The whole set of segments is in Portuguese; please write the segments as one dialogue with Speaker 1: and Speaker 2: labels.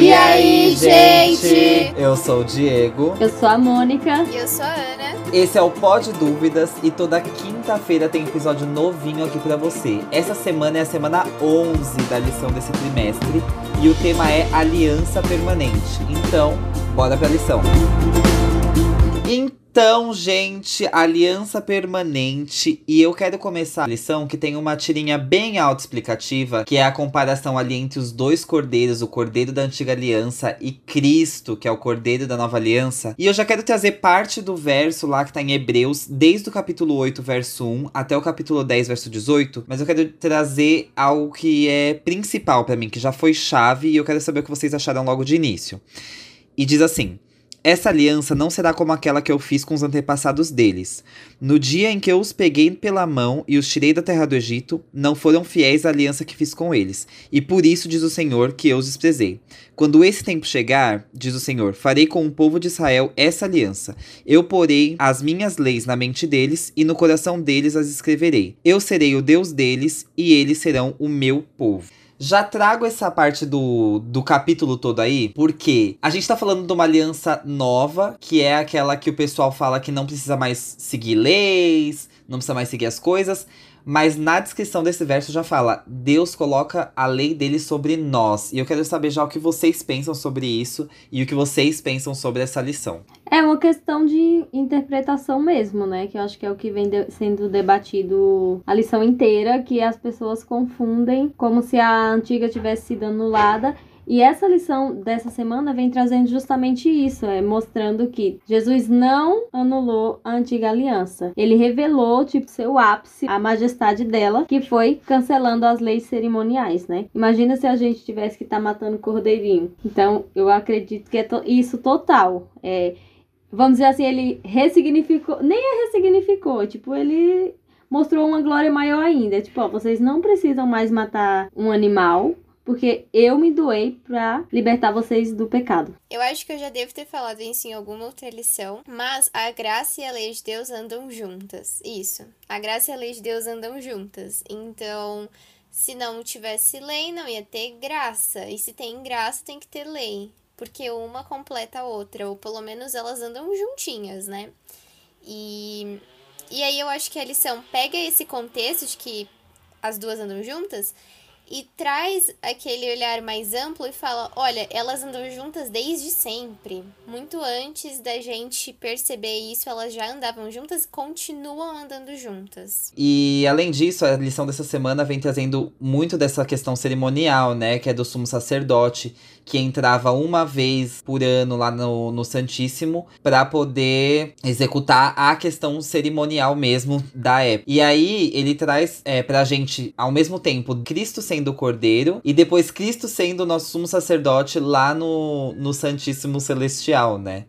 Speaker 1: E aí, gente?
Speaker 2: Eu sou o Diego.
Speaker 3: Eu sou a Mônica.
Speaker 1: E eu sou a Ana.
Speaker 2: Esse é o Pod Dúvidas e toda quinta-feira tem episódio novinho aqui pra você. Essa semana é a semana 11 da lição desse trimestre e o tema é Aliança Permanente. Então, bora pra lição. Então, então, gente, aliança permanente. E eu quero começar a lição que tem uma tirinha bem autoexplicativa, que é a comparação ali entre os dois cordeiros, o cordeiro da antiga aliança e Cristo, que é o cordeiro da nova aliança. E eu já quero trazer parte do verso lá que tá em Hebreus, desde o capítulo 8, verso 1, até o capítulo 10, verso 18. Mas eu quero trazer algo que é principal para mim, que já foi chave, e eu quero saber o que vocês acharam logo de início. E diz assim. Essa aliança não será como aquela que eu fiz com os antepassados deles. No dia em que eu os peguei pela mão e os tirei da terra do Egito, não foram fiéis à aliança que fiz com eles. E por isso diz o Senhor que eu os desprezei. Quando esse tempo chegar, diz o Senhor, farei com o povo de Israel essa aliança. Eu porei as minhas leis na mente deles e no coração deles as escreverei. Eu serei o Deus deles e eles serão o meu povo. Já trago essa parte do, do capítulo todo aí, porque a gente tá falando de uma aliança nova, que é aquela que o pessoal fala que não precisa mais seguir leis, não precisa mais seguir as coisas. Mas na descrição desse verso já fala: Deus coloca a lei dele sobre nós. E eu quero saber já o que vocês pensam sobre isso e o que vocês pensam sobre essa lição.
Speaker 3: É uma questão de interpretação mesmo, né? Que eu acho que é o que vem de sendo debatido a lição inteira, que as pessoas confundem como se a antiga tivesse sido anulada e essa lição dessa semana vem trazendo justamente isso, é mostrando que Jesus não anulou a antiga aliança. Ele revelou, tipo, seu ápice, a majestade dela, que foi cancelando as leis cerimoniais, né? Imagina se a gente tivesse que estar tá matando cordeirinho. Então, eu acredito que é to isso total. É, vamos dizer assim, ele ressignificou, nem é ressignificou, tipo, ele mostrou uma glória maior ainda. Tipo, ó, vocês não precisam mais matar um animal, porque eu me doei para libertar vocês do pecado.
Speaker 1: Eu acho que eu já devo ter falado isso em alguma outra lição, mas a graça e a lei de Deus andam juntas. Isso. A graça e a lei de Deus andam juntas. Então, se não tivesse lei, não ia ter graça. E se tem graça, tem que ter lei. Porque uma completa a outra, ou pelo menos elas andam juntinhas, né? E, e aí eu acho que a lição pega esse contexto de que as duas andam juntas e traz aquele olhar mais amplo e fala: olha, elas andam juntas desde sempre. Muito antes da gente perceber isso, elas já andavam juntas e continuam andando juntas.
Speaker 2: E além disso, a lição dessa semana vem trazendo muito dessa questão cerimonial, né? Que é do sumo sacerdote que entrava uma vez por ano lá no, no Santíssimo para poder executar a questão cerimonial mesmo da época. E aí ele traz é, pra gente, ao mesmo tempo, Cristo sendo o Cordeiro e depois Cristo sendo o nosso sumo sacerdote lá no, no Santíssimo Celestial, né?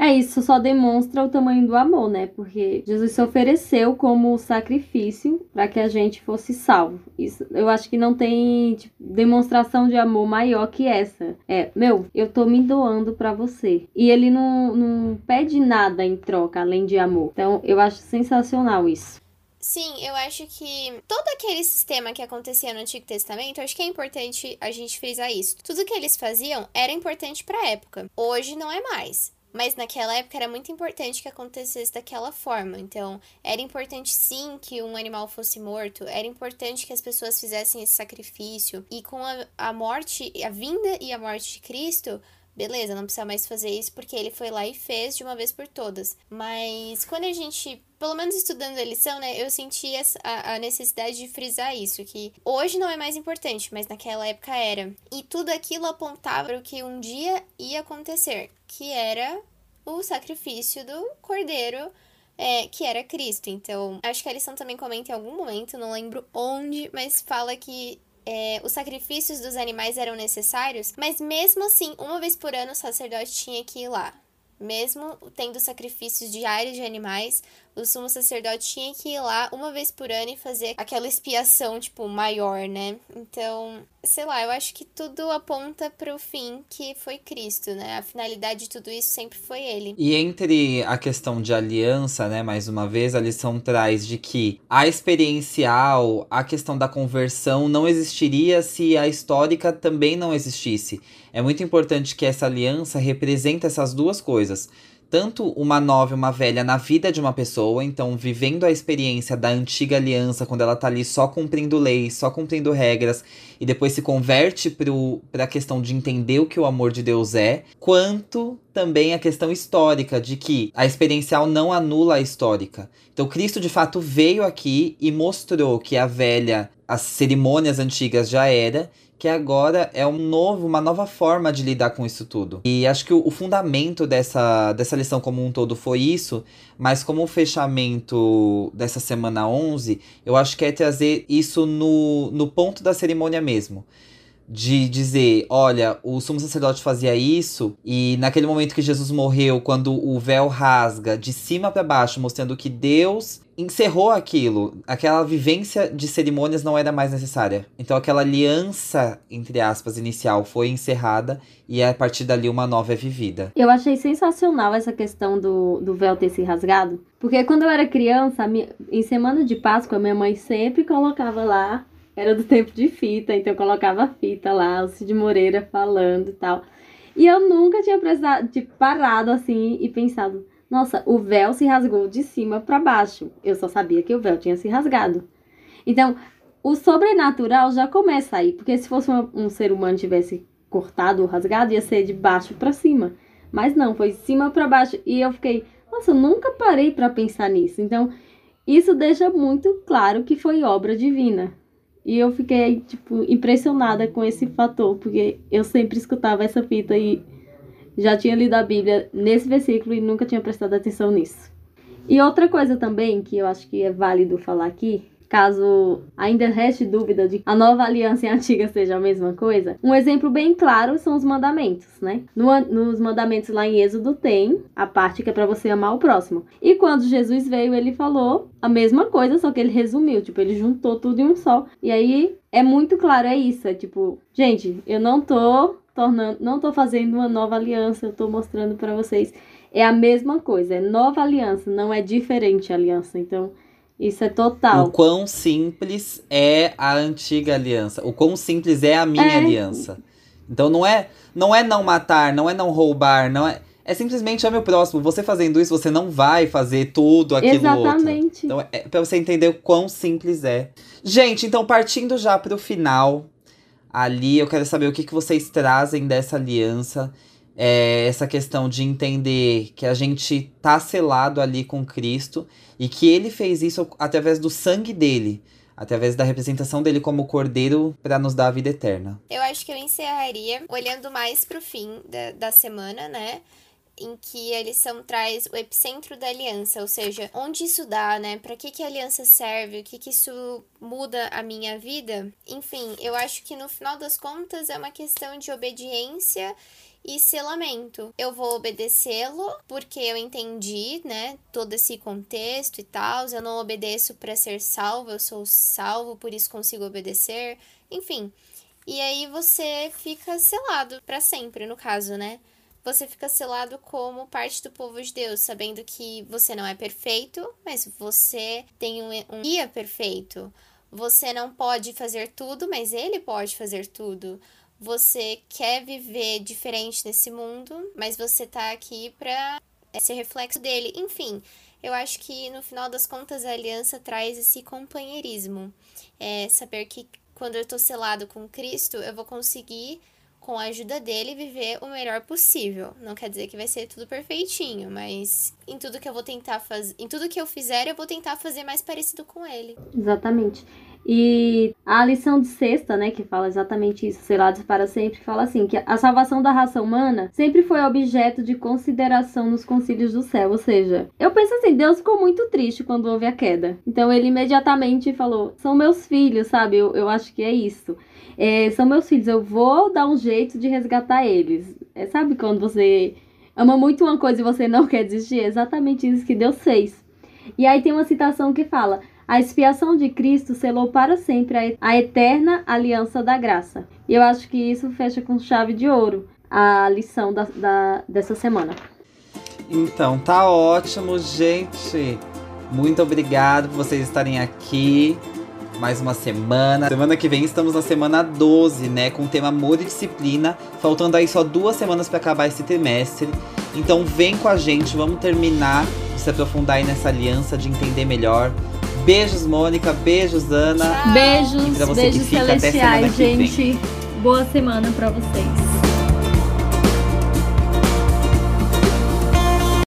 Speaker 3: É, isso só demonstra o tamanho do amor, né? Porque Jesus se ofereceu como sacrifício para que a gente fosse salvo. Isso, eu acho que não tem tipo, demonstração de amor maior que essa. É, meu, eu tô me doando para você. E ele não, não pede nada em troca além de amor. Então, eu acho sensacional isso.
Speaker 1: Sim, eu acho que todo aquele sistema que acontecia no Antigo Testamento, acho que é importante a gente frisar isso. Tudo que eles faziam era importante para a época. Hoje não é mais. Mas naquela época era muito importante que acontecesse daquela forma. Então, era importante sim que um animal fosse morto, era importante que as pessoas fizessem esse sacrifício. E com a, a morte, a vinda e a morte de Cristo, beleza, não precisa mais fazer isso porque ele foi lá e fez de uma vez por todas. Mas quando a gente, pelo menos estudando a lição, né, eu senti a, a necessidade de frisar isso, que hoje não é mais importante, mas naquela época era. E tudo aquilo apontava para o que um dia ia acontecer, que era o sacrifício do cordeiro. É, que era Cristo. Então, acho que a lição também comenta em algum momento, não lembro onde, mas fala que é, os sacrifícios dos animais eram necessários, mas mesmo assim, uma vez por ano o sacerdote tinha que ir lá. Mesmo tendo sacrifícios diários de animais, o sumo sacerdote tinha que ir lá uma vez por ano e fazer aquela expiação, tipo, maior, né? Então, sei lá, eu acho que tudo aponta para o fim que foi Cristo, né? A finalidade de tudo isso sempre foi ele.
Speaker 2: E entre a questão de aliança, né, mais uma vez, a lição traz de que a experiencial, a questão da conversão não existiria se a histórica também não existisse. É muito importante que essa aliança represente essas duas coisas tanto uma nova e uma velha na vida de uma pessoa, então vivendo a experiência da antiga aliança, quando ela tá ali só cumprindo leis, só cumprindo regras, e depois se converte para a questão de entender o que o amor de Deus é, quanto também a questão histórica, de que a experiencial não anula a histórica. Então Cristo de fato veio aqui e mostrou que a velha, as cerimônias antigas já era, que agora é um novo, uma nova forma de lidar com isso tudo. E acho que o, o, fundamento dessa, dessa lição como um todo foi isso, mas como o fechamento dessa semana 11, eu acho que é trazer isso no, no ponto da cerimônia mesmo de dizer, olha, o sumo sacerdote fazia isso e naquele momento que Jesus morreu, quando o véu rasga de cima para baixo, mostrando que Deus encerrou aquilo, aquela vivência de cerimônias não era mais necessária. Então aquela aliança, entre aspas, inicial foi encerrada e a partir dali uma nova é vivida.
Speaker 3: Eu achei sensacional essa questão do, do véu ter se rasgado, porque quando eu era criança, em semana de Páscoa, minha mãe sempre colocava lá era do tempo de fita, então eu colocava fita lá, o Cid Moreira falando e tal. E eu nunca tinha prestado, tipo, parado assim e pensado, nossa, o véu se rasgou de cima para baixo. Eu só sabia que o véu tinha se rasgado. Então, o sobrenatural já começa aí, porque se fosse um, um ser humano tivesse cortado ou rasgado, ia ser de baixo para cima. Mas não, foi de cima para baixo. E eu fiquei, nossa, eu nunca parei para pensar nisso. Então, isso deixa muito claro que foi obra divina. E eu fiquei, tipo, impressionada com esse fator, porque eu sempre escutava essa fita e já tinha lido a Bíblia nesse versículo e nunca tinha prestado atenção nisso. E outra coisa também que eu acho que é válido falar aqui caso ainda reste dúvida de a nova aliança e a antiga seja a mesma coisa, um exemplo bem claro são os mandamentos, né? No, nos mandamentos lá em Êxodo tem a parte que é para você amar o próximo. E quando Jesus veio, ele falou a mesma coisa, só que ele resumiu, tipo, ele juntou tudo em um só. E aí é muito claro, é isso, é tipo, gente, eu não tô tornando, não tô fazendo uma nova aliança, eu tô mostrando para vocês é a mesma coisa, é nova aliança, não é diferente aliança. Então, isso é total.
Speaker 2: O quão simples é a antiga aliança. O quão simples é a minha é. aliança. Então não é, não é não matar, não é não roubar, não é. É simplesmente ame o próximo. Você fazendo isso, você não vai fazer tudo aquilo
Speaker 3: Exatamente.
Speaker 2: outro. Então é pra você entender o quão simples é. Gente, então partindo já pro final, ali eu quero saber o que, que vocês trazem dessa aliança é, essa questão de entender que a gente tá selado ali com Cristo e que ele fez isso através do sangue dele, através da representação dele como cordeiro para nos dar a vida eterna.
Speaker 1: Eu acho que eu encerraria olhando mais pro fim da, da semana, né? Em que a lição traz o epicentro da aliança, ou seja, onde isso dá, né? Para que que a aliança serve? O que que isso muda a minha vida? Enfim, eu acho que no final das contas é uma questão de obediência e selamento. Eu vou obedecê-lo porque eu entendi, né, todo esse contexto e tal. Eu não obedeço para ser salvo, eu sou salvo, por isso consigo obedecer. Enfim. E aí você fica selado para sempre, no caso, né? Você fica selado como parte do povo de Deus, sabendo que você não é perfeito, mas você tem um, guia perfeito. Você não pode fazer tudo, mas ele pode fazer tudo você quer viver diferente nesse mundo, mas você tá aqui pra ser reflexo dele. Enfim, eu acho que no final das contas a aliança traz esse companheirismo. É saber que quando eu tô selado com Cristo, eu vou conseguir, com a ajuda dele, viver o melhor possível. Não quer dizer que vai ser tudo perfeitinho, mas em tudo que eu vou tentar fazer, em tudo que eu fizer, eu vou tentar fazer mais parecido com ele.
Speaker 3: Exatamente. E a lição de sexta, né, que fala exatamente isso, selados para sempre, fala assim, que a salvação da raça humana sempre foi objeto de consideração nos concílios do céu, ou seja, eu penso assim, Deus ficou muito triste quando houve a queda. Então ele imediatamente falou, são meus filhos, sabe? Eu, eu acho que é isso. É, são meus filhos, eu vou dar um jeito de resgatar eles. É, sabe quando você ama muito uma coisa e você não quer desistir? É exatamente isso que Deus fez. E aí tem uma citação que fala: a expiação de Cristo selou para sempre a eterna aliança da graça. E eu acho que isso fecha com chave de ouro a lição da, da, dessa semana.
Speaker 2: Então, tá ótimo, gente. Muito obrigado por vocês estarem aqui. Mais uma semana. Semana que vem estamos na semana 12, né? Com o tema amor e disciplina. Faltando aí só duas semanas para acabar esse trimestre. Então vem com a gente, vamos terminar de se aprofundar aí nessa aliança, de entender melhor. Beijos, Mônica. Beijos, Ana.
Speaker 3: Beijos, beijos celestiais, gente. Boa semana para vocês.